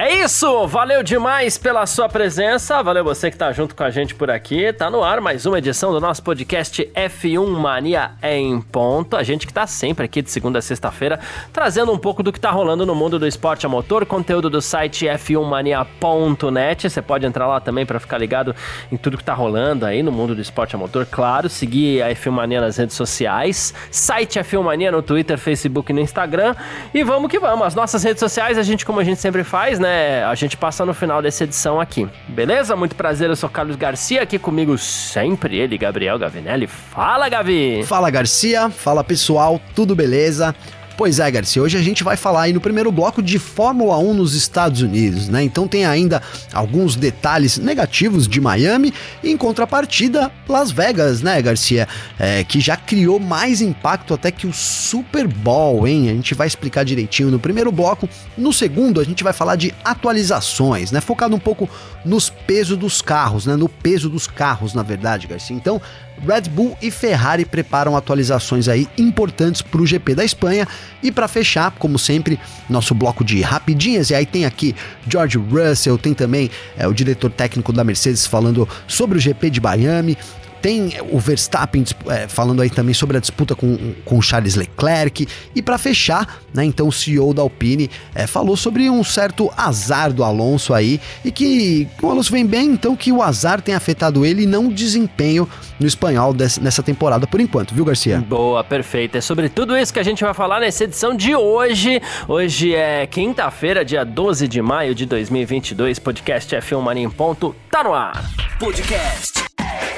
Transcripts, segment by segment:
É isso, valeu demais pela sua presença, valeu você que tá junto com a gente por aqui. Tá no ar mais uma edição do nosso podcast F1 Mania em ponto. A gente que tá sempre aqui de segunda a sexta-feira, trazendo um pouco do que tá rolando no mundo do esporte a motor, conteúdo do site f1mania.net. Você pode entrar lá também para ficar ligado em tudo que tá rolando aí no mundo do esporte a motor. Claro, seguir a F1 Mania nas redes sociais, site F1 Mania no Twitter, Facebook e no Instagram. E vamos que vamos. As nossas redes sociais, a gente como a gente sempre faz, né? Né, a gente passa no final dessa edição aqui. Beleza? Muito prazer, eu sou Carlos Garcia, aqui comigo sempre ele, Gabriel Gavinelli. Fala, Gavi! Fala, Garcia. Fala, pessoal. Tudo beleza? Pois é, Garcia, hoje a gente vai falar aí no primeiro bloco de Fórmula 1 nos Estados Unidos, né? Então tem ainda alguns detalhes negativos de Miami e em contrapartida Las Vegas, né, Garcia? É, que já criou mais impacto até que o Super Bowl, hein? A gente vai explicar direitinho no primeiro bloco. No segundo, a gente vai falar de atualizações, né? Focado um pouco nos pesos dos carros, né? No peso dos carros, na verdade, Garcia. Então, Red Bull e Ferrari preparam atualizações aí importantes para o GP da Espanha. E para fechar, como sempre, nosso bloco de rapidinhas. E aí tem aqui George Russell, tem também é, o diretor técnico da Mercedes falando sobre o GP de Miami. Tem o Verstappen é, falando aí também sobre a disputa com, com Charles Leclerc. E para fechar, né, então o CEO da Alpine é, falou sobre um certo azar do Alonso aí. E que o Alonso vem bem, então que o azar tem afetado ele e não o desempenho no espanhol desse, nessa temporada por enquanto, viu, Garcia? Boa, perfeito. É sobre tudo isso que a gente vai falar nessa edição de hoje. Hoje é quinta-feira, dia 12 de maio de 2022. Podcast F1 Mania em ponto. Tá no ar. Podcast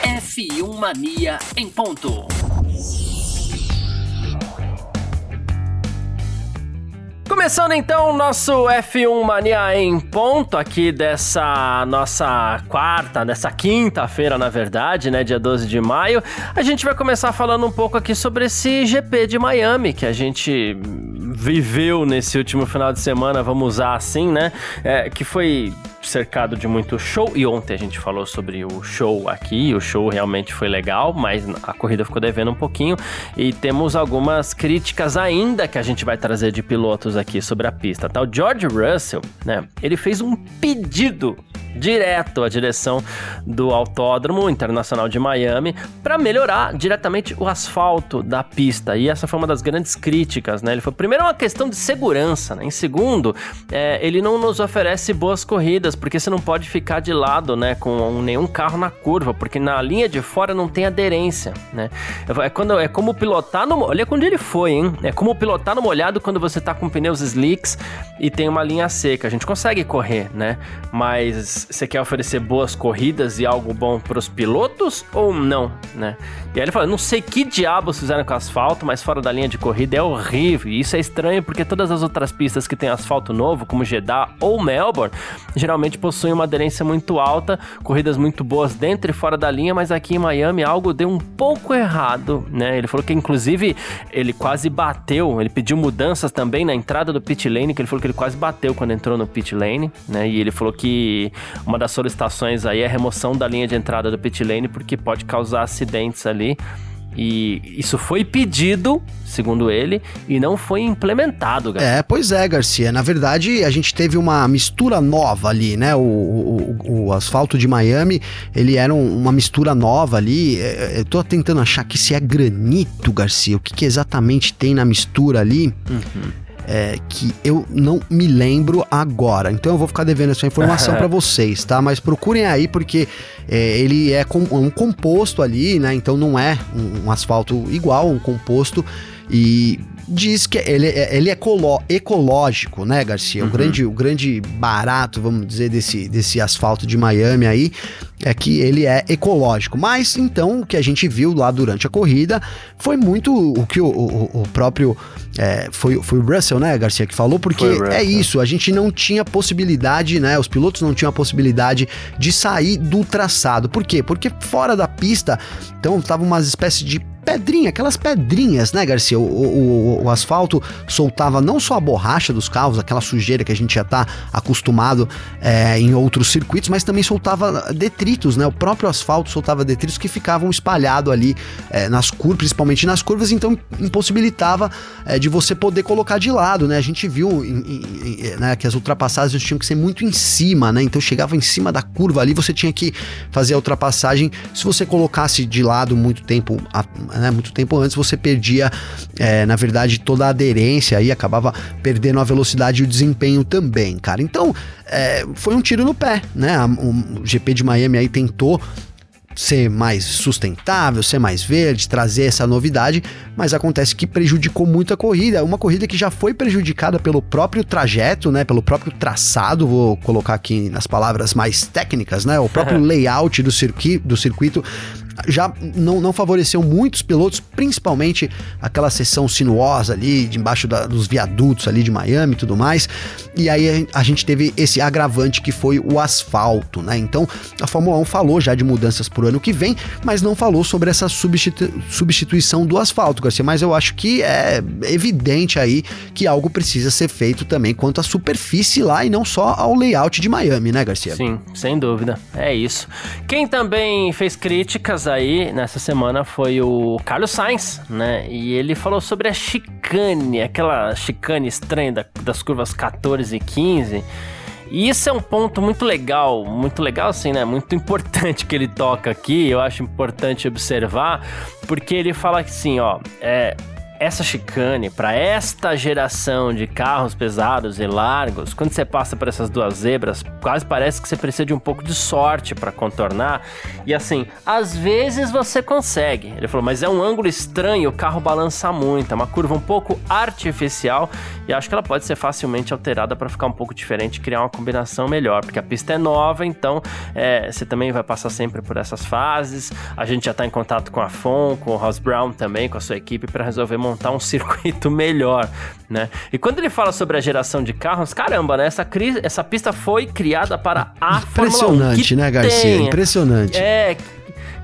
F1 Mania em ponto. Começando então o nosso F1 Mania em ponto aqui dessa nossa quarta, dessa quinta-feira, na verdade, né, dia 12 de maio. A gente vai começar falando um pouco aqui sobre esse GP de Miami que a gente viveu nesse último final de semana, vamos usar assim, né? É, que foi cercado de muito show. E ontem a gente falou sobre o show aqui. O show realmente foi legal, mas a corrida ficou devendo um pouquinho. E temos algumas críticas ainda que a gente vai trazer de pilotos aqui sobre a pista. Tá? O George Russell, né? Ele fez um pedido direto à direção do Autódromo Internacional de Miami para melhorar diretamente o asfalto da pista. E essa foi uma das grandes críticas, né? Ele foi primeiro uma questão de segurança, né? Em segundo, é, ele não nos oferece boas corridas porque você não pode ficar de lado, né, com nenhum carro na curva, porque na linha de fora não tem aderência, né? É quando é como pilotar no, olha onde ele foi, hein? É como pilotar no molhado quando você tá com pneus slicks e tem uma linha seca. A gente consegue correr, né? Mas você quer oferecer boas corridas e algo bom para os pilotos ou não, né? E aí ele fala, não sei que diabos fizeram com asfalto, mas fora da linha de corrida é horrível. E isso é estranho porque todas as outras pistas que tem asfalto novo, como Jeddah ou Melbourne, geralmente possuem uma aderência muito alta, corridas muito boas dentro e fora da linha, mas aqui em Miami algo deu um pouco errado, né? Ele falou que inclusive ele quase bateu, ele pediu mudanças também na entrada do pit lane, que ele falou que ele quase bateu quando entrou no pit lane, né? E ele falou que uma das solicitações aí é a remoção da linha de entrada do pit lane porque pode causar acidentes ali. E isso foi pedido, segundo ele, e não foi implementado, Garcia. É, pois é, Garcia. Na verdade, a gente teve uma mistura nova ali, né? O, o, o asfalto de Miami, ele era um, uma mistura nova ali. É, é, eu tô tentando achar que se é granito, Garcia. O que, que exatamente tem na mistura ali? Uhum é, que eu não me lembro agora. Então eu vou ficar devendo essa informação para vocês, tá? Mas procurem aí porque é, ele é com, um composto ali, né? Então não é um, um asfalto igual, um composto. E diz que ele, é, ele é ecológico, né, Garcia? Uhum. O, grande, o grande barato, vamos dizer, desse, desse asfalto de Miami aí é que ele é ecológico. Mas então o que a gente viu lá durante a corrida foi muito o que o, o, o próprio. É, foi, foi o Russell, né, Garcia, que falou, porque é isso, a gente não tinha possibilidade, né? Os pilotos não tinham a possibilidade de sair do traçado. Por quê? Porque fora da pista, então tava umas espécies de pedrinha, aquelas pedrinhas, né, Garcia? O, o, o, asfalto soltava não só a borracha dos carros, aquela sujeira que a gente já tá acostumado é, em outros circuitos, mas também soltava detritos, né? O próprio asfalto soltava detritos que ficavam espalhados ali é, nas curvas, principalmente nas curvas, então impossibilitava é, de você poder colocar de lado, né? A gente viu em, em, né, que as ultrapassagens tinham que ser muito em cima, né? Então chegava em cima da curva ali, você tinha que fazer a ultrapassagem. Se você colocasse de lado muito tempo, né, muito tempo antes, você perdia, é, na verdade, toda a aderência e acabava perdendo a velocidade e o desempenho também, cara. Então, é, foi um tiro no pé, né? O GP de Miami aí tentou ser mais sustentável, ser mais verde, trazer essa novidade, mas acontece que prejudicou muito a corrida. Uma corrida que já foi prejudicada pelo próprio trajeto, né? Pelo próprio traçado, vou colocar aqui nas palavras mais técnicas, né? O próprio layout do, do circuito já não, não favoreceu muitos pilotos, principalmente aquela seção sinuosa ali, debaixo da, dos viadutos ali de Miami e tudo mais. E aí a, a gente teve esse agravante que foi o asfalto, né? Então a Fórmula 1 falou já de mudanças pro ano que vem, mas não falou sobre essa substitu substituição do asfalto, Garcia. Mas eu acho que é evidente aí que algo precisa ser feito também quanto à superfície lá e não só ao layout de Miami, né, Garcia? Sim, sem dúvida. É isso. Quem também fez críticas aí nessa semana foi o Carlos Sainz, né? E ele falou sobre a chicane, aquela chicane estranha da, das curvas 14 e 15. E isso é um ponto muito legal, muito legal assim, né? Muito importante que ele toca aqui, eu acho importante observar, porque ele fala assim, ó, é, essa chicane para esta geração de carros pesados e largos, quando você passa por essas duas zebras, quase parece que você precisa de um pouco de sorte para contornar. E assim, às vezes você consegue. Ele falou, mas é um ângulo estranho, o carro balança muito, é uma curva um pouco artificial e acho que ela pode ser facilmente alterada para ficar um pouco diferente, criar uma combinação melhor, porque a pista é nova, então é, você também vai passar sempre por essas fases. A gente já está em contato com a FON, com o Ross Brown também, com a sua equipe para resolver montar um circuito melhor, né? E quando ele fala sobre a geração de carros, caramba, né? Essa, essa pista foi criada para a Impressionante, né, Garcia? Tem, Impressionante. É,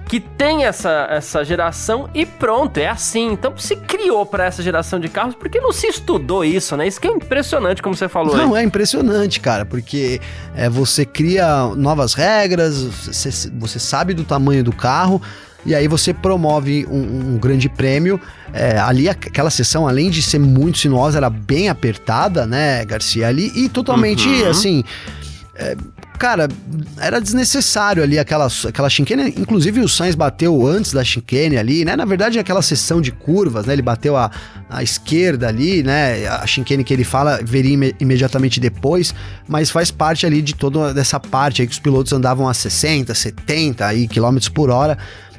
que tem essa, essa geração e pronto, é assim. Então se criou para essa geração de carros, porque não se estudou isso, né? Isso que é impressionante, como você falou. Não, aí. é impressionante, cara, porque é, você cria novas regras, você, você sabe do tamanho do carro, e aí você promove um, um grande prêmio. É, ali, aquela sessão, além de ser muito sinuosa, era bem apertada, né, Garcia? Ali, e totalmente, uhum. assim. É, cara, era desnecessário ali aquela, aquela chicane. Inclusive o Sainz bateu antes da chicane ali, né? Na verdade, aquela sessão de curvas, né? Ele bateu a, a esquerda ali, né? A chicane que ele fala veria im imediatamente depois, mas faz parte ali de toda dessa parte aí que os pilotos andavam a 60, 70 aí, quilômetros por hora.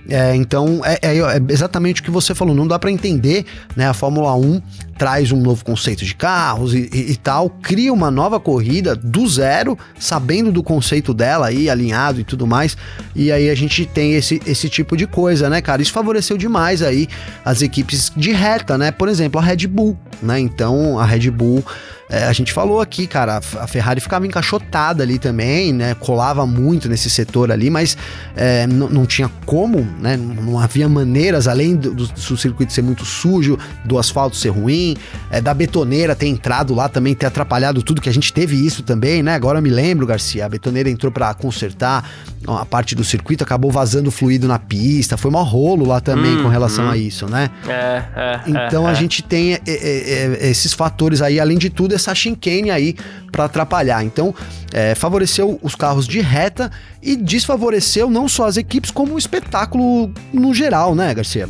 É, então, é, é, é, exatamente o que você falou, não dá para entender, né? A Fórmula 1 traz um novo conceito de carros e, e, e, tal, cria uma nova corrida do zero, sabendo do conceito dela aí, alinhado e tudo mais, e aí a gente tem esse, esse tipo de coisa, né, cara? Isso favoreceu demais aí as equipes de reta, né? Por exemplo, a Red Bull, né? Então, a Red Bull é, a gente falou aqui, cara, a Ferrari ficava encaixotada ali também, né? Colava muito nesse setor ali, mas é, não tinha como, né? Não havia maneiras, além do, do, do, circuito ser muito sujo, do asfalto ser ruim, é, da betoneira ter entrado lá também, ter atrapalhado tudo, que a gente teve isso também, né? Agora eu me lembro, Garcia, a betoneira entrou para consertar a parte do circuito, acabou vazando fluido na pista, foi um rolo lá também hum, com relação hum. a isso, né? É, é, então é, a gente tem é, é, esses fatores aí, além de tudo, essa chicane aí para atrapalhar. Então, é, favoreceu os carros de reta e desfavoreceu não só as equipes, como o espetáculo no geral, né, Garcia?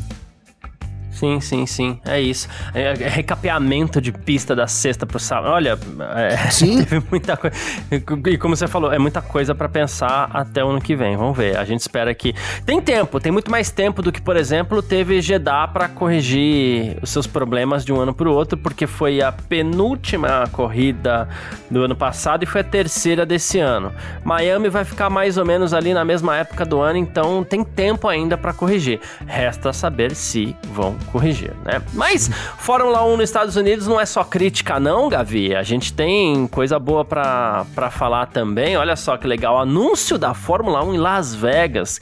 Sim, sim, sim. É isso. É, é recapeamento de pista da sexta pro sábado. Olha, é, sim. teve muita coisa. E como você falou, é muita coisa para pensar até o ano que vem. Vamos ver. A gente espera que. Tem tempo, tem muito mais tempo do que, por exemplo, teve Jeddah para corrigir os seus problemas de um ano pro outro, porque foi a penúltima corrida do ano passado e foi a terceira desse ano. Miami vai ficar mais ou menos ali na mesma época do ano, então tem tempo ainda para corrigir. Resta saber se vão corrigir, né? Mas Fórmula 1 nos Estados Unidos não é só crítica não, Gavi. A gente tem coisa boa para falar também. Olha só que legal, anúncio da Fórmula 1 em Las Vegas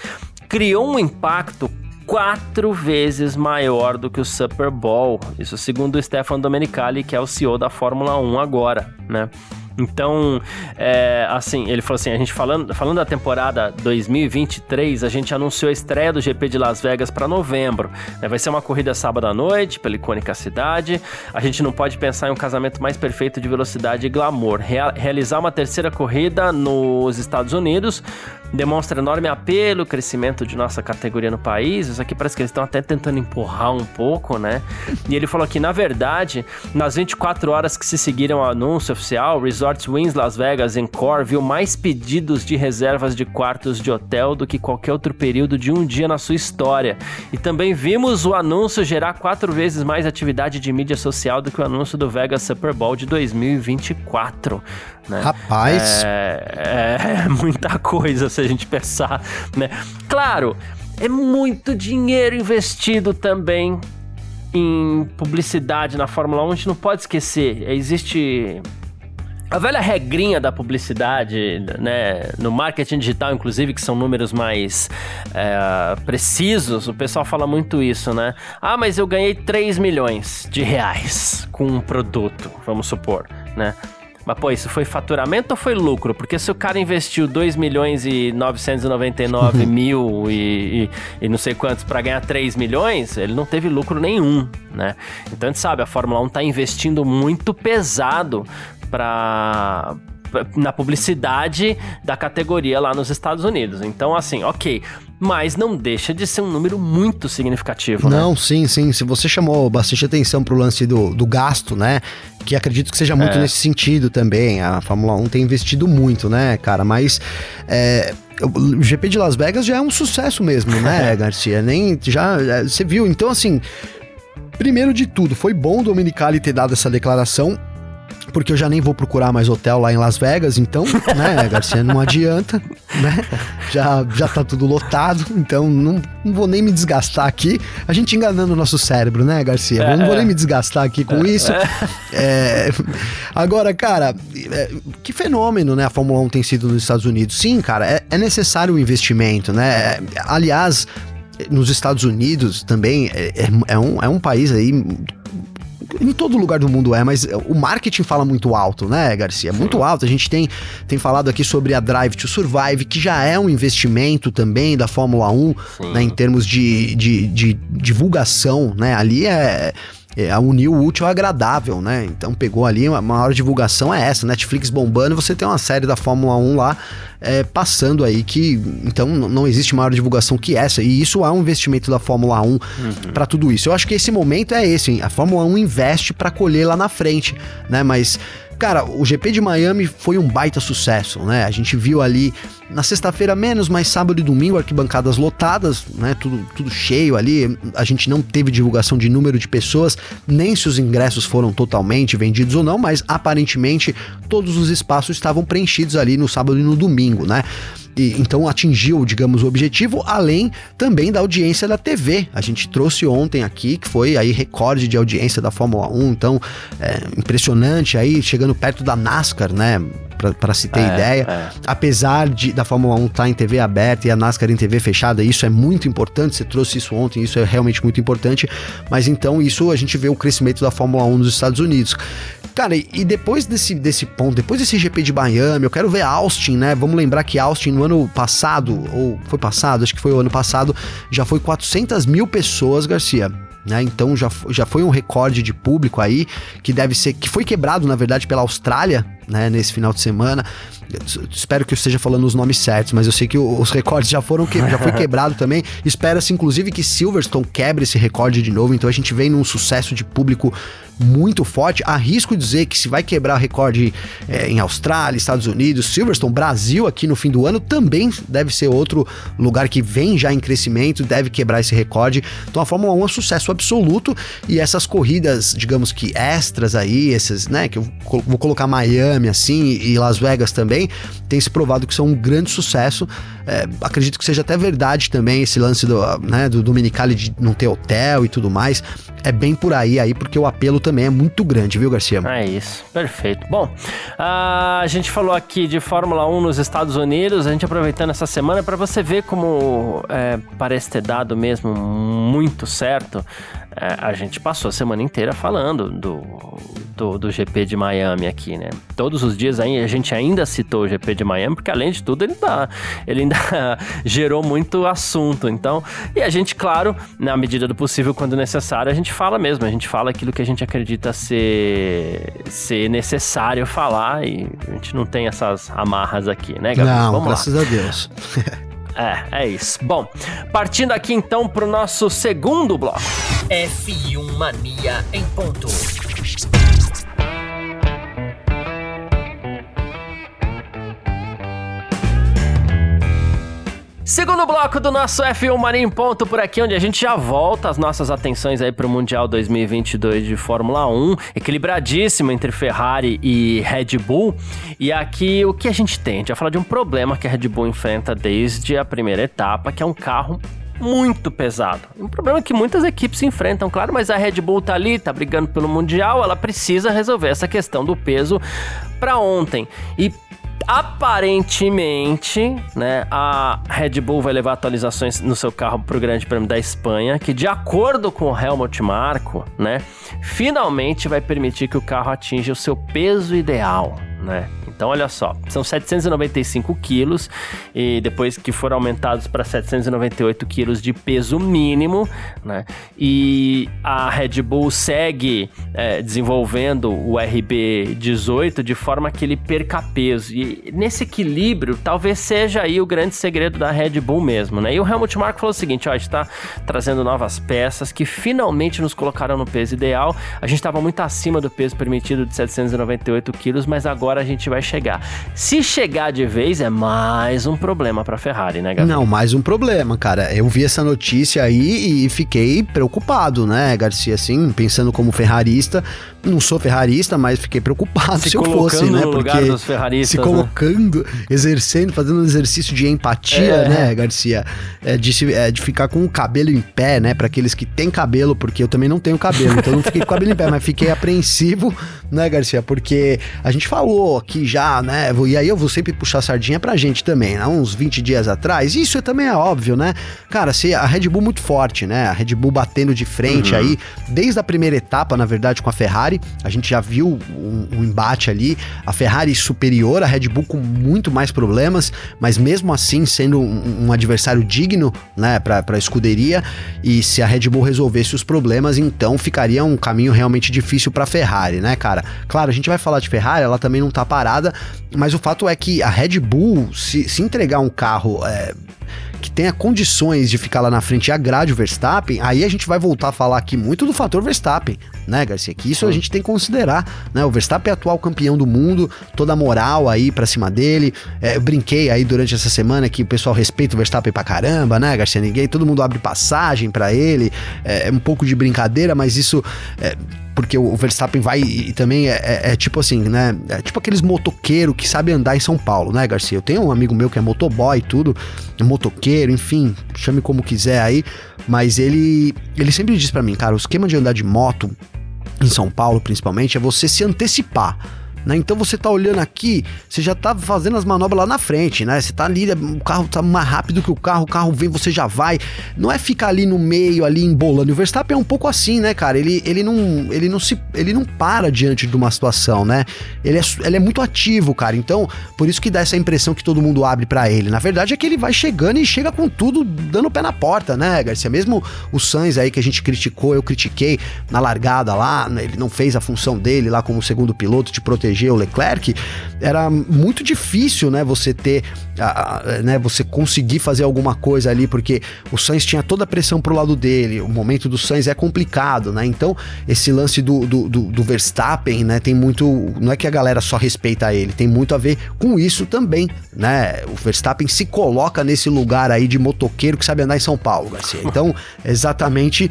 criou um impacto quatro vezes maior do que o Super Bowl. Isso segundo o Stefano Domenicali, que é o CEO da Fórmula 1 agora, né? Então, é, assim, ele falou assim: a gente falando, falando da temporada 2023, a gente anunciou a estreia do GP de Las Vegas para novembro. Né? Vai ser uma corrida sábado à noite, pela icônica cidade. A gente não pode pensar em um casamento mais perfeito de velocidade e glamour. Real, realizar uma terceira corrida nos Estados Unidos demonstra enorme apelo, crescimento de nossa categoria no país. Isso aqui parece que eles estão até tentando empurrar um pouco, né? E ele falou que, na verdade, nas 24 horas que se seguiram ao anúncio oficial, Resorts Wins Las Vegas Encore viu mais pedidos de reservas de quartos de hotel do que qualquer outro período de um dia na sua história. E também vimos o anúncio gerar quatro vezes mais atividade de mídia social do que o anúncio do Vegas Super Bowl de 2024. Né? Rapaz! É, é muita coisa se a gente pensar, né? Claro, é muito dinheiro investido também em publicidade na Fórmula 1, a gente não pode esquecer. Existe a velha regrinha da publicidade, né, no marketing digital, inclusive, que são números mais é, precisos, o pessoal fala muito isso, né? Ah, mas eu ganhei 3 milhões de reais com um produto, vamos supor, né? Mas, pô, isso foi faturamento ou foi lucro? Porque se o cara investiu 2 milhões e 999 uhum. mil e, e, e, não sei quantos para ganhar 3 milhões, ele não teve lucro nenhum, né? Então a gente sabe, a Fórmula 1 tá investindo muito pesado para na publicidade da categoria lá nos Estados Unidos. Então, assim, ok. Mas não deixa de ser um número muito significativo, né? Não, né? sim, sim. Se você chamou bastante atenção pro lance do, do gasto, né? Que acredito que seja muito é. nesse sentido também. A Fórmula 1 tem investido muito, né, cara? Mas é, o GP de Las Vegas já é um sucesso mesmo, né, Garcia? Nem já é, você viu. Então, assim, primeiro de tudo, foi bom o Dominicali ter dado essa declaração porque eu já nem vou procurar mais hotel lá em Las Vegas, então, né, Garcia, não adianta, né? Já, já tá tudo lotado, então não, não vou nem me desgastar aqui. A gente enganando o nosso cérebro, né, Garcia? Eu não vou nem me desgastar aqui com isso. É, agora, cara, é, que fenômeno, né, a Fórmula 1 tem sido nos Estados Unidos. Sim, cara, é, é necessário o um investimento, né? Aliás, nos Estados Unidos também é, é, é, um, é um país aí em todo lugar do mundo é, mas o marketing fala muito alto, né, Garcia? Muito alto. A gente tem, tem falado aqui sobre a Drive to Survive, que já é um investimento também da Fórmula 1, né, em termos de, de, de divulgação, né? Ali é é, uniu o útil ao agradável, né? Então pegou ali, uma maior divulgação é essa, Netflix bombando, você tem uma série da Fórmula 1 lá é, passando aí que então não existe maior divulgação que essa e isso é um investimento da Fórmula 1 uhum. para tudo isso. Eu acho que esse momento é esse, hein? a Fórmula 1 investe para colher lá na frente, né? Mas Cara, o GP de Miami foi um baita sucesso, né? A gente viu ali na sexta-feira menos, mas sábado e domingo arquibancadas lotadas, né? Tudo, tudo cheio ali. A gente não teve divulgação de número de pessoas, nem se os ingressos foram totalmente vendidos ou não, mas aparentemente todos os espaços estavam preenchidos ali no sábado e no domingo, né? E, então atingiu, digamos, o objetivo, além também da audiência da TV. A gente trouxe ontem aqui, que foi aí recorde de audiência da Fórmula 1, então é, impressionante aí, chegando perto da NASCAR, né? para se ter é, ideia. É. Apesar de da Fórmula 1 estar tá em TV aberta e a NASCAR em TV fechada, isso é muito importante. Você trouxe isso ontem, isso é realmente muito importante. Mas então, isso a gente vê o crescimento da Fórmula 1 nos Estados Unidos. Cara, e depois desse, desse ponto, depois desse GP de Miami, eu quero ver Austin, né? Vamos lembrar que Austin no ano passado, ou foi passado, acho que foi o ano passado, já foi 400 mil pessoas, Garcia. Né? Então já, já foi um recorde de público aí que deve ser que foi quebrado na verdade pela Austrália né, nesse final de semana. Espero que eu esteja falando os nomes certos, mas eu sei que os recordes já foram que, já foi quebrado também. Espera-se inclusive que Silverstone quebre esse recorde de novo. Então a gente vem num sucesso de público muito forte. Arrisco dizer que se vai quebrar recorde é, em Austrália, Estados Unidos, Silverstone, Brasil aqui no fim do ano também deve ser outro lugar que vem já em crescimento, deve quebrar esse recorde. Então a Fórmula 1 é um sucesso absoluto e essas corridas, digamos que extras aí, essas, né, que eu vou colocar Miami assim e Las Vegas também, tem se provado que são um grande sucesso. É, acredito que seja até verdade também esse lance do, né, do Dominicali de não ter hotel e tudo mais é bem por aí aí, porque o apelo também é muito grande, viu, Garcia? É isso, perfeito. Bom, a gente falou aqui de Fórmula 1 nos Estados Unidos, a gente aproveitando essa semana para você ver como é, parece ter dado mesmo muito certo é, a gente passou a semana inteira falando do, do, do, GP de Miami aqui, né? Todos os dias aí a gente ainda citou o GP de Miami, porque além de tudo ele, tá, ele ainda gerou muito assunto. Então, e a gente, claro, na medida do possível, quando necessário, a gente fala mesmo. A gente fala aquilo que a gente acredita ser, ser necessário falar e a gente não tem essas amarras aqui, né, Gabriel? Não, Vamos graças lá. a Deus. É, é isso. Bom, partindo aqui então pro nosso segundo bloco. F1 Mania em ponto. Segundo bloco do nosso F1 Mania Ponto por aqui, onde a gente já volta as nossas atenções aí para o Mundial 2022 de Fórmula 1, equilibradíssimo entre Ferrari e Red Bull. E aqui o que a gente tem? A gente vai falar de um problema que a Red Bull enfrenta desde a primeira etapa, que é um carro muito pesado. Um problema que muitas equipes enfrentam, claro, mas a Red Bull tá ali, tá brigando pelo Mundial, ela precisa resolver essa questão do peso para ontem. E aparentemente, né, a Red Bull vai levar atualizações no seu carro para o Grande Prêmio da Espanha, que de acordo com o Helmut Marko, né, finalmente vai permitir que o carro atinja o seu peso ideal, né? Então, olha só, são 795 quilos e depois que foram aumentados para 798 quilos de peso mínimo, né? E a Red Bull segue é, desenvolvendo o RB18 de forma que ele perca peso. E nesse equilíbrio, talvez seja aí o grande segredo da Red Bull mesmo, né? E o Helmut Marko falou o seguinte: ó, a gente está trazendo novas peças que finalmente nos colocaram no peso ideal. A gente estava muito acima do peso permitido de 798 quilos, mas agora a gente vai chegar. Se chegar de vez, é mais um problema para Ferrari, né, Gabriel? Não, mais um problema, cara. Eu vi essa notícia aí e fiquei preocupado, né, Garcia? Assim, pensando como ferrarista, não sou ferrarista, mas fiquei preocupado se, se eu fosse, né? Porque se né? colocando, né? exercendo, fazendo um exercício de empatia, é. né, Garcia? É de, é de ficar com o cabelo em pé, né? Para aqueles que têm cabelo, porque eu também não tenho cabelo, então não fiquei com o cabelo em pé, mas fiquei apreensivo, né, Garcia? Porque a gente falou aqui já, né? E aí eu vou sempre puxar a sardinha pra gente também, né? Uns 20 dias atrás. Isso também é óbvio, né? Cara, se a Red Bull muito forte, né? A Red Bull batendo de frente uhum. aí, desde a primeira etapa, na verdade, com a Ferrari Ferrari. A gente já viu um, um, embate ali. A Ferrari superior, a Red Bull com muito mais problemas, mas mesmo assim sendo um, um adversário digno, né, para a escuderia. E se a Red Bull resolvesse os problemas, então ficaria um caminho realmente difícil para a Ferrari, né, cara? Claro, a gente vai falar de Ferrari, ela também não tá parada, mas o fato é que a Red Bull, se, se entregar um carro é, que tenha condições de ficar lá na frente e agrade o Verstappen, aí a gente vai voltar a falar aqui muito do fator Verstappen, né, Garcia? Que isso a gente tem que considerar, né? O Verstappen é atual campeão do mundo, toda a moral aí pra cima dele. É, eu brinquei aí durante essa semana que o pessoal respeita o Verstappen pra caramba, né, Garcia? Ninguém, todo mundo abre passagem para ele. É, é, um pouco de brincadeira, mas isso. É, porque o Verstappen vai e, também é, é, é, tipo assim, né? É tipo aqueles motoqueiros que sabem andar em São Paulo, né, Garcia? Eu tenho um amigo meu que é motoboy e tudo, é enfim, chame como quiser aí, mas ele ele sempre diz para mim, cara, o esquema de andar de moto em São Paulo, principalmente, é você se antecipar né? Então você tá olhando aqui, você já tá fazendo as manobras lá na frente, né? Você tá ali, o carro tá mais rápido que o carro, o carro vem, você já vai. Não é ficar ali no meio, ali embolando. O Verstappen é um pouco assim, né, cara? Ele, ele, não, ele, não, se, ele não para diante de uma situação, né? Ele é, ele é muito ativo, cara. Então, por isso que dá essa impressão que todo mundo abre para ele. Na verdade é que ele vai chegando e chega com tudo dando o pé na porta, né, Garcia? Mesmo o Sainz aí que a gente criticou, eu critiquei na largada lá, né? ele não fez a função dele lá como segundo piloto de proteger proteger o Leclerc, era muito difícil, né, você ter, a, a, né, você conseguir fazer alguma coisa ali, porque o Sainz tinha toda a pressão pro lado dele, o momento do Sainz é complicado, né, então esse lance do, do, do, do Verstappen, né, tem muito, não é que a galera só respeita ele, tem muito a ver com isso também, né, o Verstappen se coloca nesse lugar aí de motoqueiro que sabe andar em São Paulo, Garcia, então exatamente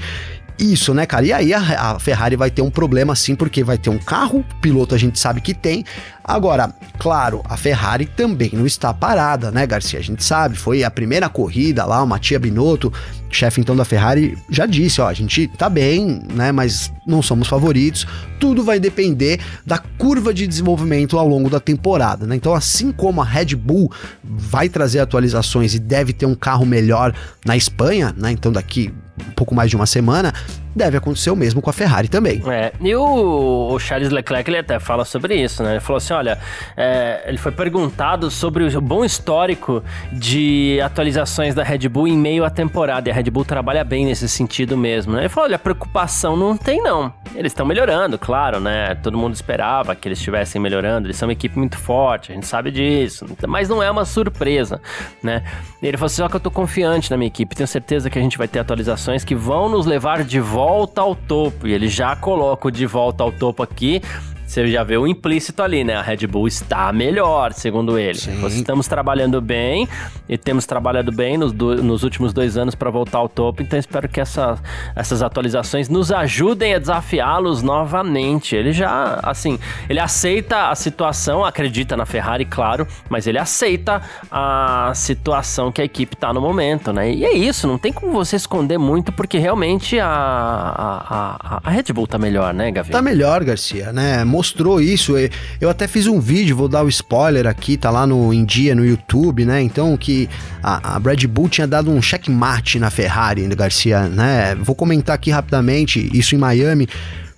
isso, né, cara? E aí a, a, Ferrari vai ter um problema sim, porque vai ter um carro, piloto a gente sabe que tem. Agora, claro, a Ferrari também não está parada, né, Garcia? A gente sabe, foi a primeira corrida lá, o Matia Binotto, chefe então da Ferrari, já disse, ó, a gente tá bem, né, mas não somos favoritos. Tudo vai depender da curva de desenvolvimento ao longo da temporada, né? Então, assim como a Red Bull vai trazer atualizações e deve ter um carro melhor na Espanha, né? Então, daqui um pouco mais de uma semana, deve acontecer o mesmo com a Ferrari também. É, e o, o Charles Leclerc ele até fala sobre isso, né? Ele falou assim: olha, é, ele foi perguntado sobre o bom histórico de atualizações da Red Bull em meio à temporada. E a Red Bull trabalha bem nesse sentido mesmo, né? Ele falou: olha, preocupação não tem, não. Eles estão melhorando, claro, né? Todo mundo esperava que eles estivessem melhorando. Eles são uma equipe muito forte, a gente sabe disso. Mas não é uma surpresa, né? Ele falou assim: só que eu tô confiante na minha equipe, tenho certeza que a gente vai ter atualizações que vão nos levar de volta volta ao topo. E ele já coloca o de volta ao topo aqui você já vê o implícito ali, né? A Red Bull está melhor, segundo ele. Estamos trabalhando bem e temos trabalhado bem nos, do, nos últimos dois anos para voltar ao topo, então espero que essa, essas atualizações nos ajudem a desafiá-los novamente. Ele já, assim, ele aceita a situação, acredita na Ferrari, claro, mas ele aceita a situação que a equipe está no momento, né? E é isso, não tem como você esconder muito, porque realmente a, a, a, a Red Bull tá melhor, né, Gavi? Tá melhor, Garcia, né? Mostrou isso. Eu até fiz um vídeo, vou dar o spoiler aqui, tá lá no em dia no YouTube, né? Então que a, a Red Bull tinha dado um checkmate na Ferrari, Garcia, né? Vou comentar aqui rapidamente isso em Miami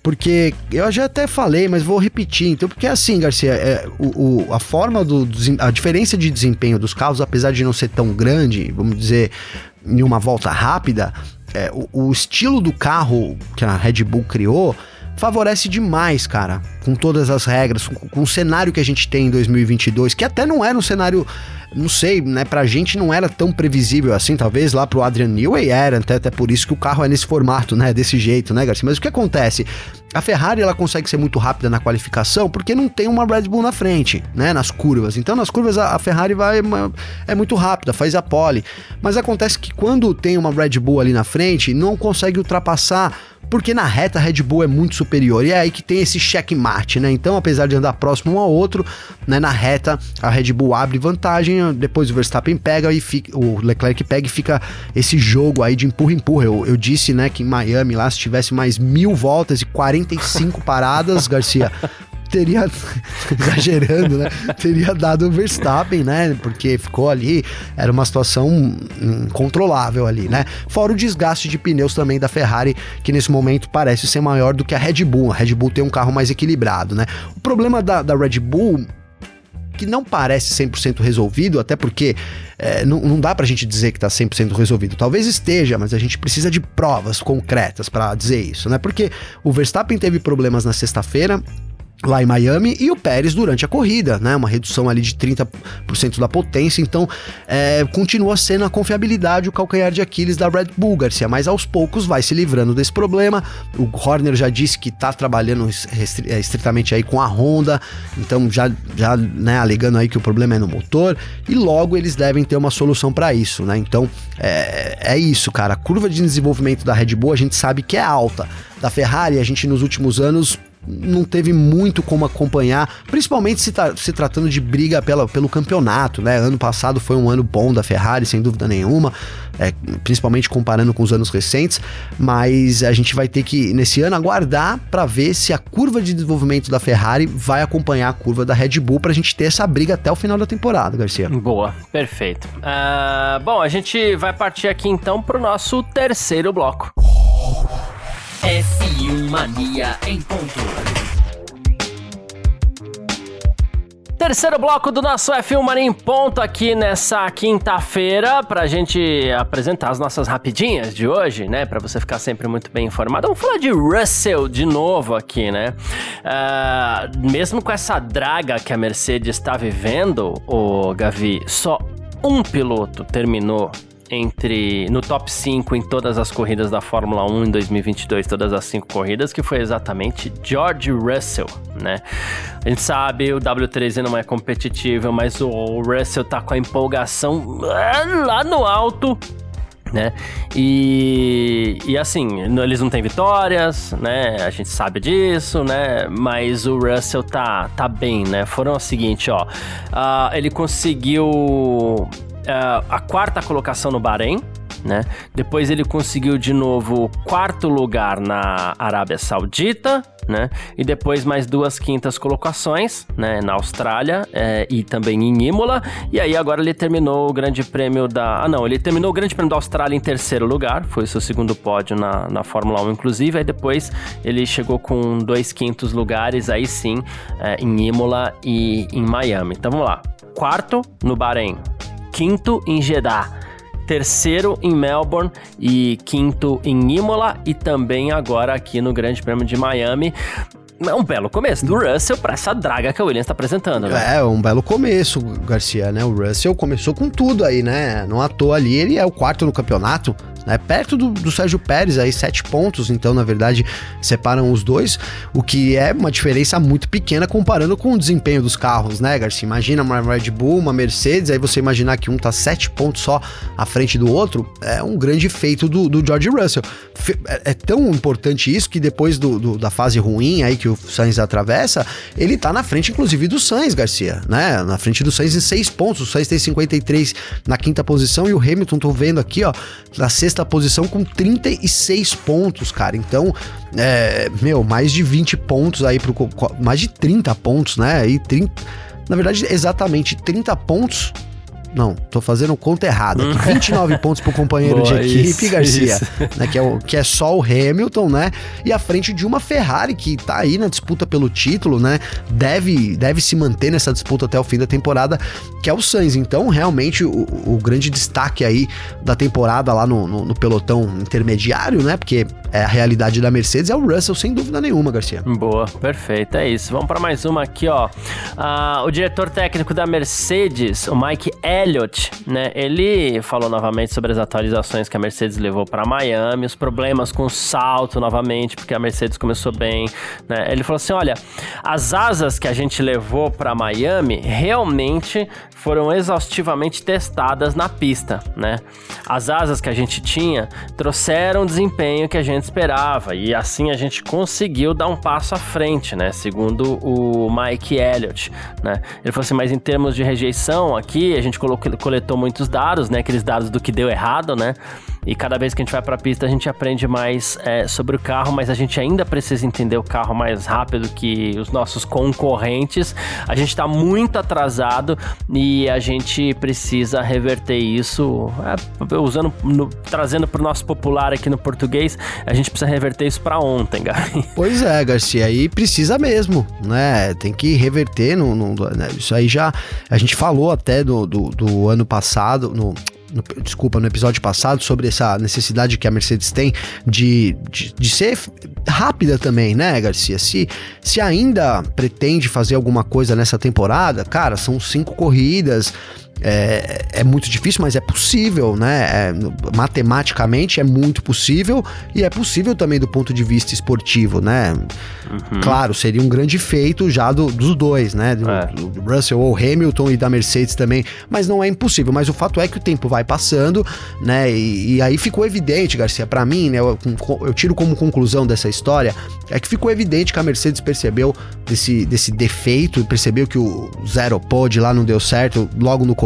porque eu já até falei, mas vou repetir. Então, porque assim, Garcia, é, o, o, a forma do, a diferença de desempenho dos carros, apesar de não ser tão grande, vamos dizer, em uma volta rápida, é, o, o estilo do carro que a Red Bull criou favorece demais, cara, com todas as regras, com, com, o cenário que a gente tem em 2022, que até não era um cenário, não sei, né, pra gente não era tão previsível assim, talvez lá pro Adrian Newey era, até, até por isso que o carro é nesse formato, né, desse jeito, né, Garcia? Mas o que acontece? A Ferrari, ela consegue ser muito rápida na qualificação porque não tem uma Red Bull na frente, né, nas curvas. Então, nas curvas, a, a Ferrari vai, é muito rápida, faz a pole. Mas acontece que quando tem uma Red Bull ali na frente, não consegue ultrapassar porque na reta a Red Bull é muito superior. E é aí que tem esse checkmate, né? Então, apesar de andar próximo um ao outro, né, na reta a Red Bull abre vantagem, depois o Verstappen pega e fica, o Leclerc pega e fica esse jogo aí de empurra-empurra. Eu, eu disse, né, que em Miami lá, se tivesse mais mil voltas e 45 paradas, Garcia, teria, exagerando, né? Teria dado o Verstappen, né? Porque ficou ali, era uma situação incontrolável ali, né? Fora o desgaste de pneus também da Ferrari, que nesse momento parece ser maior do que a Red Bull. A Red Bull tem um carro mais equilibrado, né? O problema da, da Red Bull que não parece 100% resolvido, até porque é, não, não dá pra gente dizer que tá 100% resolvido. Talvez esteja, mas a gente precisa de provas concretas para dizer isso, né? Porque o Verstappen teve problemas na sexta-feira, lá em Miami e o Pérez durante a corrida, né? Uma redução ali de 30% da potência, então é, continua sendo a confiabilidade o calcanhar de Aquiles da Red Bull, Garcia, mas aos poucos vai se livrando desse problema. O Horner já disse que tá trabalhando é, estritamente aí com a Honda, então já, já né, alegando aí que o problema é no motor e logo eles devem ter uma solução para isso, né? Então é, é isso, cara. A curva de desenvolvimento da Red Bull a gente sabe que é alta. Da Ferrari, a gente nos últimos anos não teve muito como acompanhar, principalmente se, tá, se tratando de briga pela, pelo campeonato, né? Ano passado foi um ano bom da Ferrari, sem dúvida nenhuma, é, principalmente comparando com os anos recentes, mas a gente vai ter que, nesse ano, aguardar para ver se a curva de desenvolvimento da Ferrari vai acompanhar a curva da Red Bull para a gente ter essa briga até o final da temporada, Garcia. Boa, perfeito. Uh, bom, a gente vai partir aqui então para o nosso terceiro bloco. F1 Mania em ponto. Terceiro bloco do nosso F1 Mania em ponto aqui nessa quinta-feira pra gente apresentar as nossas rapidinhas de hoje, né? Pra você ficar sempre muito bem informado. Vamos falar de Russell de novo aqui, né? Uh, mesmo com essa draga que a Mercedes está vivendo, o Gavi, só um piloto terminou entre no top 5 em todas as corridas da Fórmula 1 em 2022, todas as cinco corridas, que foi exatamente George Russell, né? A gente sabe o W13 não é competitivo, mas o Russell tá com a empolgação lá no alto né? E, e assim, eles não têm vitórias, né? A gente sabe disso, né? Mas o Russell tá, tá bem, né? Foram o seguinte, ó. Uh, ele conseguiu a quarta colocação no Bahrein, né? Depois ele conseguiu de novo quarto lugar na Arábia Saudita, né? E depois mais duas quintas colocações, né? Na Austrália é, e também em Imola. E aí agora ele terminou o Grande Prêmio da... Ah, não, ele terminou o Grande Prêmio da Austrália em terceiro lugar, foi seu segundo pódio na, na Fórmula 1, inclusive. Aí depois ele chegou com dois quintos lugares, aí sim, é, em Imola e em Miami. Então vamos lá. Quarto no Bahrein, quinto em Jeddah terceiro em Melbourne e quinto em Imola e também agora aqui no Grande Prêmio de Miami. É um belo começo do Russell para essa draga que a Williams está apresentando, né? É, um belo começo, Garcia, né? O Russell começou com tudo aí, né? Não à toa ali, ele é o quarto no campeonato, né? Perto do, do Sérgio Pérez, aí sete pontos, então na verdade separam os dois, o que é uma diferença muito pequena comparando com o desempenho dos carros, né, Garcia? Imagina uma Red Bull, uma Mercedes, aí você imaginar que um tá sete pontos só à frente do outro, é um grande feito do, do George Russell. É, é tão importante isso que depois do, do, da fase ruim aí que o Sainz atravessa, ele tá na frente, inclusive, do Sainz, Garcia, né? Na frente do Sainz em seis pontos. O Sainz tem 53 na quinta posição e o Hamilton, tô vendo aqui, ó, na sexta sexta posição com 36 pontos, cara. Então, é, meu, mais de 20 pontos aí pro. Mais de 30 pontos, né? E 30. Na verdade, exatamente 30 pontos não, tô fazendo conta errada. 29 pontos pro companheiro Boa, de equipe, isso, Garcia. Isso. Né, que, é o, que é só o Hamilton, né? E à frente de uma Ferrari que tá aí na disputa pelo título, né? Deve, deve se manter nessa disputa até o fim da temporada, que é o Sainz. Então, realmente, o, o grande destaque aí da temporada lá no, no, no pelotão intermediário, né? Porque é a realidade da Mercedes, é o Russell, sem dúvida nenhuma, Garcia. Boa, perfeito, é isso. Vamos para mais uma aqui, ó. Ah, o diretor técnico da Mercedes, o Mike Elliott, né? Ele falou novamente sobre as atualizações que a Mercedes levou para Miami, os problemas com o salto novamente, porque a Mercedes começou bem, né? Ele falou assim: olha, as asas que a gente levou para Miami realmente foram exaustivamente testadas na pista, né? As asas que a gente tinha trouxeram desempenho que a gente esperava e assim a gente conseguiu dar um passo à frente, né? Segundo o Mike Elliott, né? Ele falou assim, mas em termos de rejeição aqui, a gente colocou, coletou muitos dados, né? Aqueles dados do que deu errado, né? E cada vez que a gente vai para a pista, a gente aprende mais é, sobre o carro, mas a gente ainda precisa entender o carro mais rápido que os nossos concorrentes. A gente está muito atrasado e a gente precisa reverter isso, é, usando, no, trazendo para o nosso popular aqui no português, a gente precisa reverter isso para ontem, Gary. Pois é, Garcia, aí precisa mesmo, né? Tem que reverter. No, no né? Isso aí já a gente falou até do, do, do ano passado, no no, desculpa, no episódio passado, sobre essa necessidade que a Mercedes tem de, de, de, ser rápida também, né, Garcia? Se, se ainda pretende fazer alguma coisa nessa temporada, cara, são cinco corridas. É, é, muito difícil, mas é possível, né? É, matematicamente é muito possível e é possível também do ponto de vista esportivo, né? Uhum. Claro, seria um grande feito já do, dos dois, né? Do, é. do, Russell ou Hamilton e da Mercedes também, mas não é impossível. Mas o fato é que o tempo vai passando, né? E, e aí ficou evidente, Garcia, para mim, né? Eu, eu tiro como conclusão dessa história é que ficou evidente que a Mercedes percebeu desse, desse defeito, percebeu que o Zero Pod lá não deu certo logo no começo,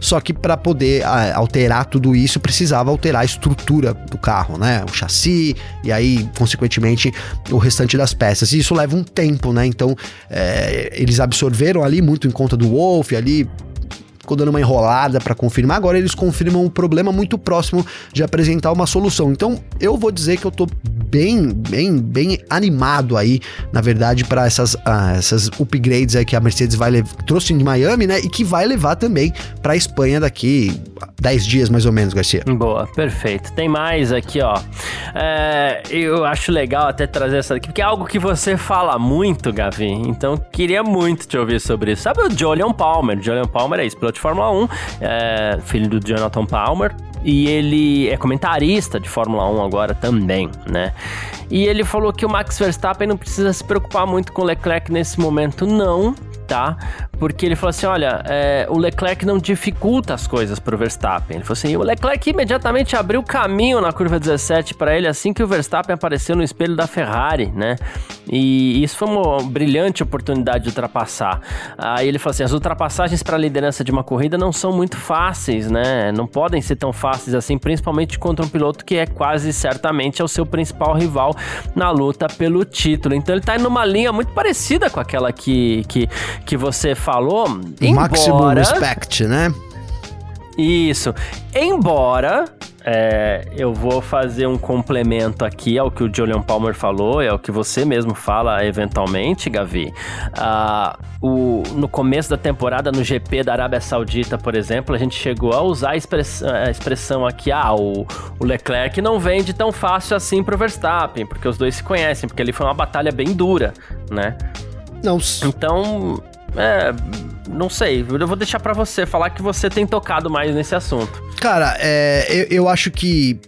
só que para poder a, alterar tudo isso precisava alterar a estrutura do carro, né? O chassi e aí, consequentemente, o restante das peças. E isso leva um tempo, né? Então, é, eles absorveram ali muito em conta do Wolf, ali ficou dando uma enrolada para confirmar. Agora eles confirmam um problema muito próximo de apresentar uma solução. Então eu vou dizer que eu tô bem, bem, bem animado aí, na verdade, para essas, uh, essas upgrades aí que a Mercedes vai trouxe em Miami, né? E que vai levar também para Espanha daqui 10 dias mais ou menos, Garcia. Boa, perfeito. Tem mais aqui, ó. É, eu acho legal até trazer essa aqui, porque é algo que você fala muito, Gavi. Então queria muito te ouvir sobre isso. Sabe o Julian Palmer? Julian Palmer é piloto de Fórmula 1, é, filho do Jonathan Palmer e ele é comentarista de Fórmula 1 agora também, né? E ele falou que o Max Verstappen não precisa se preocupar muito com o Leclerc nesse momento, não, tá? Porque ele falou assim: olha, é, o Leclerc não dificulta as coisas pro Verstappen. Ele falou assim: o Leclerc imediatamente abriu caminho na curva 17 para ele assim que o Verstappen apareceu no espelho da Ferrari, né? E isso foi uma brilhante oportunidade de ultrapassar. Aí ele falou assim: as ultrapassagens para a liderança de uma corrida não são muito fáceis, né? Não podem ser tão fáceis assim, principalmente contra um piloto que é quase certamente é o seu principal rival na luta pelo título. Então ele tá numa linha muito parecida com aquela que, que, que você falou. Maximum respect, né? Isso. Embora é, eu vou fazer um complemento aqui ao que o Julian Palmer falou, é o que você mesmo fala eventualmente, Gavi. Ah, o, no começo da temporada, no GP da Arábia Saudita, por exemplo, a gente chegou a usar a, express, a expressão aqui: ah, o, o Leclerc não vende tão fácil assim pro Verstappen, porque os dois se conhecem, porque ali foi uma batalha bem dura, né? Não. Então, é, não sei. Eu vou deixar para você falar que você tem tocado mais nesse assunto. Cara, é, eu, eu acho que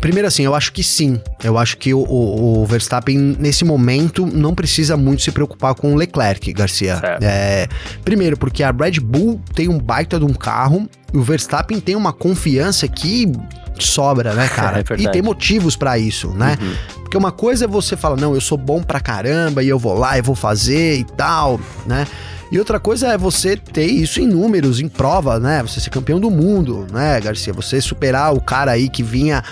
primeiro assim, eu acho que sim. Eu acho que o, o, o, Verstappen, nesse momento, não precisa muito se preocupar com o Leclerc, Garcia. É, primeiro, porque a Red Bull tem um baita de um carro, e o Verstappen tem uma confiança que sobra, né, cara? É e tem motivos para isso, né? Uhum. Porque uma coisa é você falar, não, eu sou bom pra caramba e eu vou lá e vou fazer e tal, né? E outra coisa é você ter isso em números, em prova, né? Você ser campeão do mundo, né, Garcia? Você superar o cara aí que vinha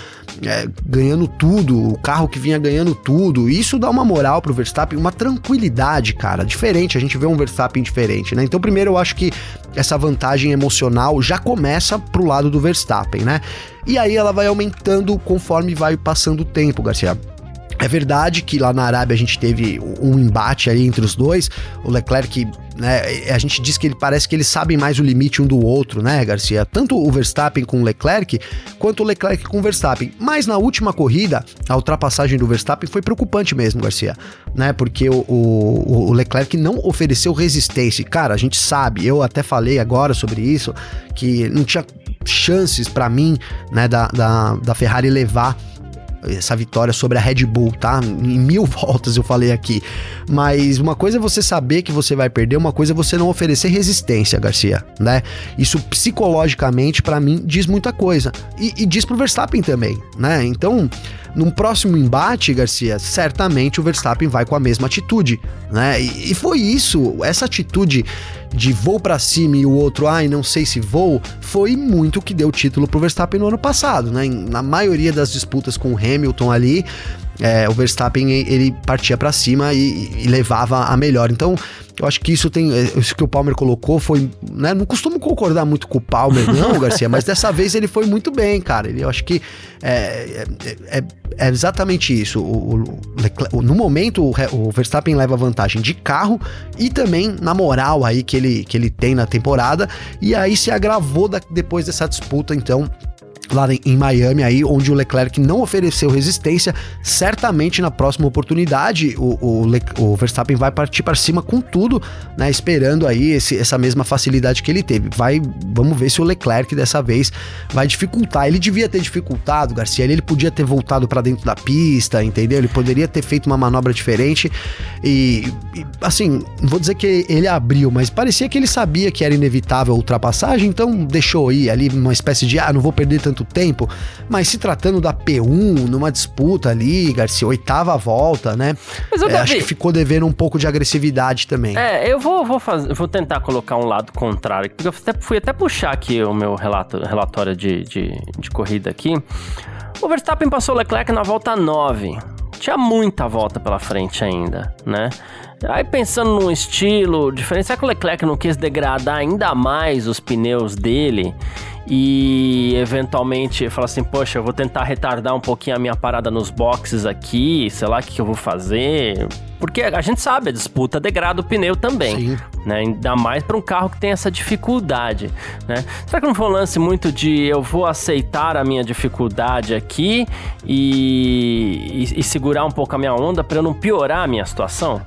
é, ganhando tudo, o carro que vinha ganhando tudo. Isso dá uma moral pro Verstappen, uma tranquilidade, cara, diferente. A gente vê um Verstappen diferente, né? Então, primeiro, eu acho que essa vantagem emocional já começa pro lado do Verstappen, né? E aí ela vai aumentando conforme vai passando o tempo, Garcia. É verdade que lá na Arábia a gente teve um embate ali entre os dois. O Leclerc, né, a gente diz que ele parece que eles sabem mais o limite um do outro, né, Garcia? Tanto o Verstappen com o Leclerc, quanto o Leclerc com o Verstappen. Mas na última corrida, a ultrapassagem do Verstappen foi preocupante mesmo, Garcia, né? Porque o, o, o Leclerc não ofereceu resistência. Cara, a gente sabe, eu até falei agora sobre isso, que não tinha chances para mim, né, da, da, da Ferrari levar essa vitória sobre a Red Bull, tá? Em mil voltas eu falei aqui. Mas uma coisa é você saber que você vai perder, uma coisa é você não oferecer resistência, Garcia, né? Isso psicologicamente, para mim, diz muita coisa. E, e diz pro Verstappen também, né? Então, num próximo embate, Garcia, certamente o Verstappen vai com a mesma atitude, né? E, e foi isso, essa atitude de voo para cima e o outro, ai, não sei se vou, foi muito o que deu título pro Verstappen no ano passado, né? Na maioria das disputas com o Hamilton ali, é, o Verstappen ele partia para cima e, e, levava a melhor. Então, eu acho que isso tem. É, isso que o Palmer colocou foi. Né, não costumo concordar muito com o Palmer, não, Garcia, mas dessa vez ele foi muito bem, cara. Ele, eu acho que é, é, é, é exatamente isso. O, o, no momento, o, o Verstappen leva vantagem de carro e também na moral aí que ele, que ele tem na temporada. E aí se agravou da, depois dessa disputa, então lá em Miami aí, onde o Leclerc não ofereceu resistência, certamente na próxima oportunidade o, o, Le, o Verstappen vai partir para cima com tudo, né, esperando aí esse, essa mesma facilidade que ele teve. Vai, vamos ver se o Leclerc dessa vez vai dificultar. Ele devia ter dificultado, Garcia, ele podia ter voltado para dentro da pista, entendeu? Ele poderia ter feito uma manobra diferente e, e assim, vou dizer que ele abriu, mas parecia que ele sabia que era inevitável a ultrapassagem, então deixou ir ali uma espécie de, ah, não vou perder tanto tempo, mas se tratando da P1, numa disputa ali, Garcia, oitava volta, né? Mas, é, acho que ficou devendo um pouco de agressividade também. É, eu vou, vou, fazer, vou tentar colocar um lado contrário, porque eu até, fui até puxar aqui o meu relato, relatório de, de, de corrida aqui. O Verstappen passou o Leclerc na volta 9. Tinha muita volta pela frente ainda, né? Aí pensando num estilo diferente, será que o Leclerc não quis degradar ainda mais os pneus dele e eventualmente falar assim, poxa, eu vou tentar retardar um pouquinho a minha parada nos boxes aqui, sei lá o que, que eu vou fazer. Porque a gente sabe, a disputa degrada o pneu também, Sim. né? Ainda mais para um carro que tem essa dificuldade, né? Será que não foi um lance muito de eu vou aceitar a minha dificuldade aqui e, e, e segurar um pouco a minha onda para eu não piorar a minha situação?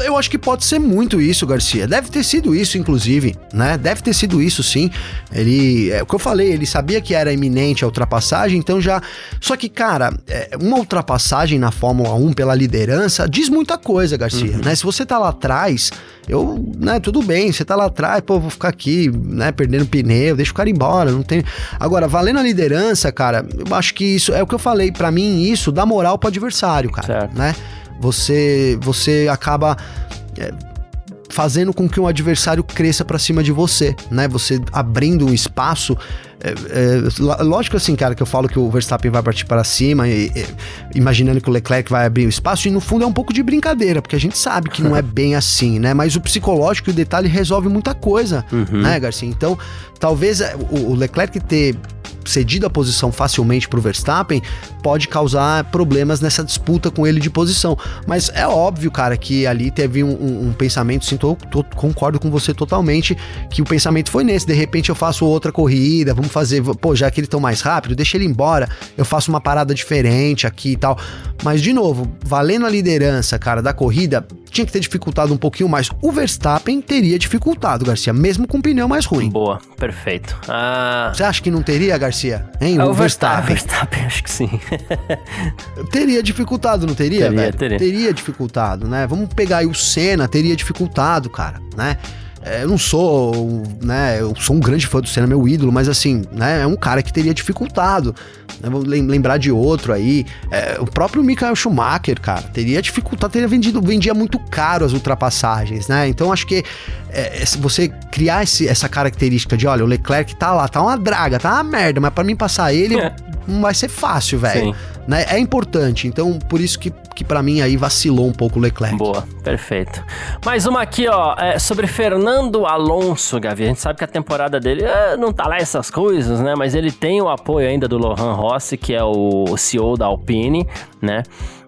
Eu acho que pode ser muito isso, Garcia. Deve ter sido isso, inclusive, né? Deve ter sido isso, sim. Ele, é o que eu falei, ele sabia que era iminente a ultrapassagem, então já. Só que, cara, é, uma ultrapassagem na Fórmula 1 pela liderança diz muita coisa, Garcia, uhum. né? Se você tá lá atrás, eu, né, tudo bem, você tá lá atrás, pô, vou ficar aqui, né, perdendo pneu, deixa o cara embora, não tem. Agora, valendo a liderança, cara, eu acho que isso é o que eu falei, para mim, isso dá moral pro adversário, cara, certo. né? Você, você acaba é, fazendo com que um adversário cresça para cima de você, né? Você abrindo um espaço. É, é, lógico assim, cara, que eu falo que o Verstappen vai partir para cima, e, e, imaginando que o Leclerc vai abrir o espaço, e no fundo é um pouco de brincadeira, porque a gente sabe que não é bem assim, né? Mas o psicológico e o detalhe resolve muita coisa, uhum. né, Garcia? Então, talvez é, o, Leclerc ter cedido a posição facilmente para o Verstappen, pode causar problemas nessa disputa com ele de posição. Mas é óbvio, cara, que ali teve um, um, um pensamento, sim, tô, tô, concordo com você totalmente, que o pensamento foi nesse. De repente eu faço outra corrida, vamos fazer, pô, já que eles estão mais rápido, deixa ele embora, eu faço uma parada diferente aqui e tal. Mas, de novo, valendo a liderança, cara, da corrida, tinha que ter dificultado um pouquinho mais. O Verstappen teria dificultado, Garcia, mesmo com o pneu mais ruim. Boa, perfeito. Ah... Você acha que não teria, Garcia? Hein? Ah, o, o Verstappen. Verstappen, acho que sim. teria dificultado, não teria, teria velho? Teria. teria dificultado, né? Vamos pegar aí o Senna, teria dificultado, cara, né? É, eu não sou, né, eu sou um grande fã do Senna, meu ídolo, mas assim, né, é um cara que teria dificultado. Né, vou lembrar de outro aí, é, o próprio Michael Schumacher, cara, teria dificultado, teria vendido, vendia muito caro as ultrapassagens, né? Então acho que é, você criar esse, essa característica de, olha, o Leclerc tá lá, tá uma draga, tá uma merda, mas para mim passar ele não vai ser fácil, velho. Né? É importante, então por isso que, que para mim aí vacilou um pouco o Leclerc. Boa, perfeito. Mais uma aqui, ó, é sobre Fernando Alonso, Gavi. A gente sabe que a temporada dele é, não tá lá essas coisas, né? Mas ele tem o apoio ainda do Lohan Rossi, que é o CEO da Alpine, né?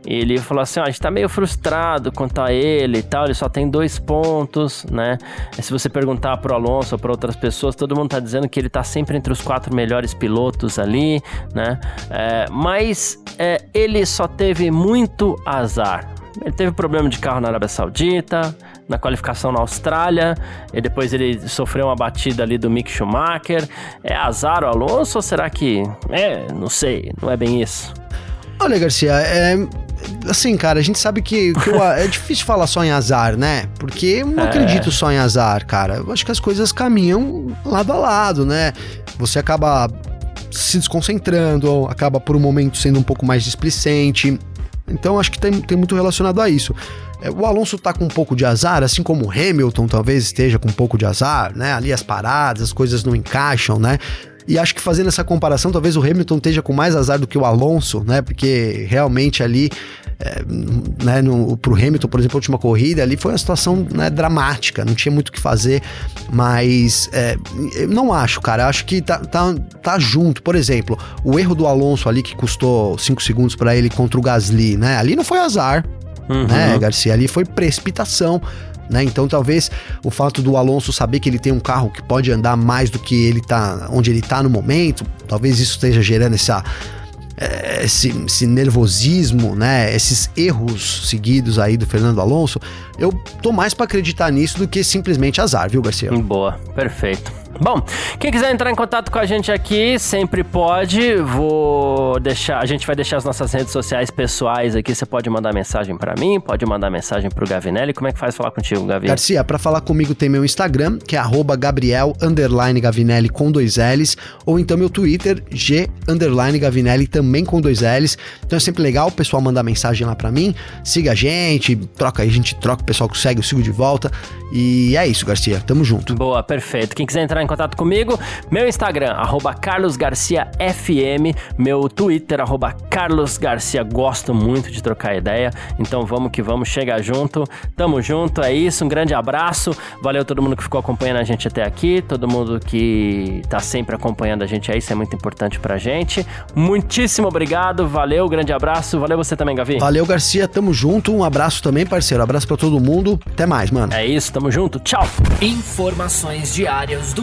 Ele falou assim: ó, a gente tá meio frustrado quanto a ele e tal, ele só tem dois pontos, né? E se você perguntar pro Alonso ou pra outras pessoas, todo mundo tá dizendo que ele tá sempre entre os quatro melhores pilotos ali, né? É, mas é, ele só teve muito azar. Ele teve problema de carro na Arábia Saudita, na qualificação na Austrália, e depois ele sofreu uma batida ali do Mick Schumacher. É azar o Alonso ou será que. É, não sei, não é bem isso. Olha, Garcia, é, assim, cara, a gente sabe que, que o, é difícil falar só em azar, né? Porque eu não é. acredito só em azar, cara. Eu acho que as coisas caminham lado a lado, né? Você acaba se desconcentrando, acaba por um momento sendo um pouco mais displicente. Então acho que tem, tem muito relacionado a isso. É, o Alonso tá com um pouco de azar, assim como o Hamilton talvez esteja com um pouco de azar, né? Ali as paradas, as coisas não encaixam, né? E acho que fazendo essa comparação, talvez o Hamilton esteja com mais azar do que o Alonso, né? Porque realmente ali, é, né, no, pro Hamilton, por exemplo, a última corrida ali foi uma situação né, dramática, não tinha muito o que fazer, mas é, eu não acho, cara. Acho que tá, tá, tá junto. Por exemplo, o erro do Alonso ali que custou 5 segundos para ele contra o Gasly, né? Ali não foi azar, uhum. né, Garcia? Ali foi precipitação. Né? Então talvez o fato do Alonso saber que ele tem um carro que pode andar mais do que ele tá, onde ele tá no momento, talvez isso esteja gerando essa é, esse, esse, nervosismo, né? Esses erros seguidos aí do Fernando Alonso, eu tô mais para acreditar nisso do que simplesmente azar, viu, Garcia? Boa, perfeito. Bom, quem quiser entrar em contato com a gente aqui, sempre pode. Vou deixar, a gente vai deixar as nossas redes sociais pessoais aqui. Você pode mandar mensagem para mim, pode mandar mensagem pro Gavinelli. Como é que faz falar contigo, Gavi? Garcia, para falar comigo tem meu Instagram, que é Gabriel Gavinelli com dois L's, ou então meu Twitter, G Gavinelli também com dois L's. Então é sempre legal o pessoal mandar mensagem lá para mim. Siga a gente, troca aí, a gente troca, o pessoal que segue, eu sigo de volta. E é isso, Garcia. Tamo junto. Boa, perfeito. Quem quiser entrar em contato comigo, meu Instagram, arroba carlosgarciafm, meu Twitter, arroba carlosgarcia. Gosto muito de trocar ideia, então vamos que vamos, chega junto. Tamo junto, é isso. Um grande abraço. Valeu todo mundo que ficou acompanhando a gente até aqui, todo mundo que tá sempre acompanhando a gente aí, isso é muito importante pra gente. Muitíssimo obrigado, valeu, grande abraço. Valeu você também, Gavi. Valeu, Garcia, tamo junto. Um abraço também, parceiro. Abraço para todo mundo. Até mais, mano. É isso, tamo Tamo junto, tchau. Informações diárias do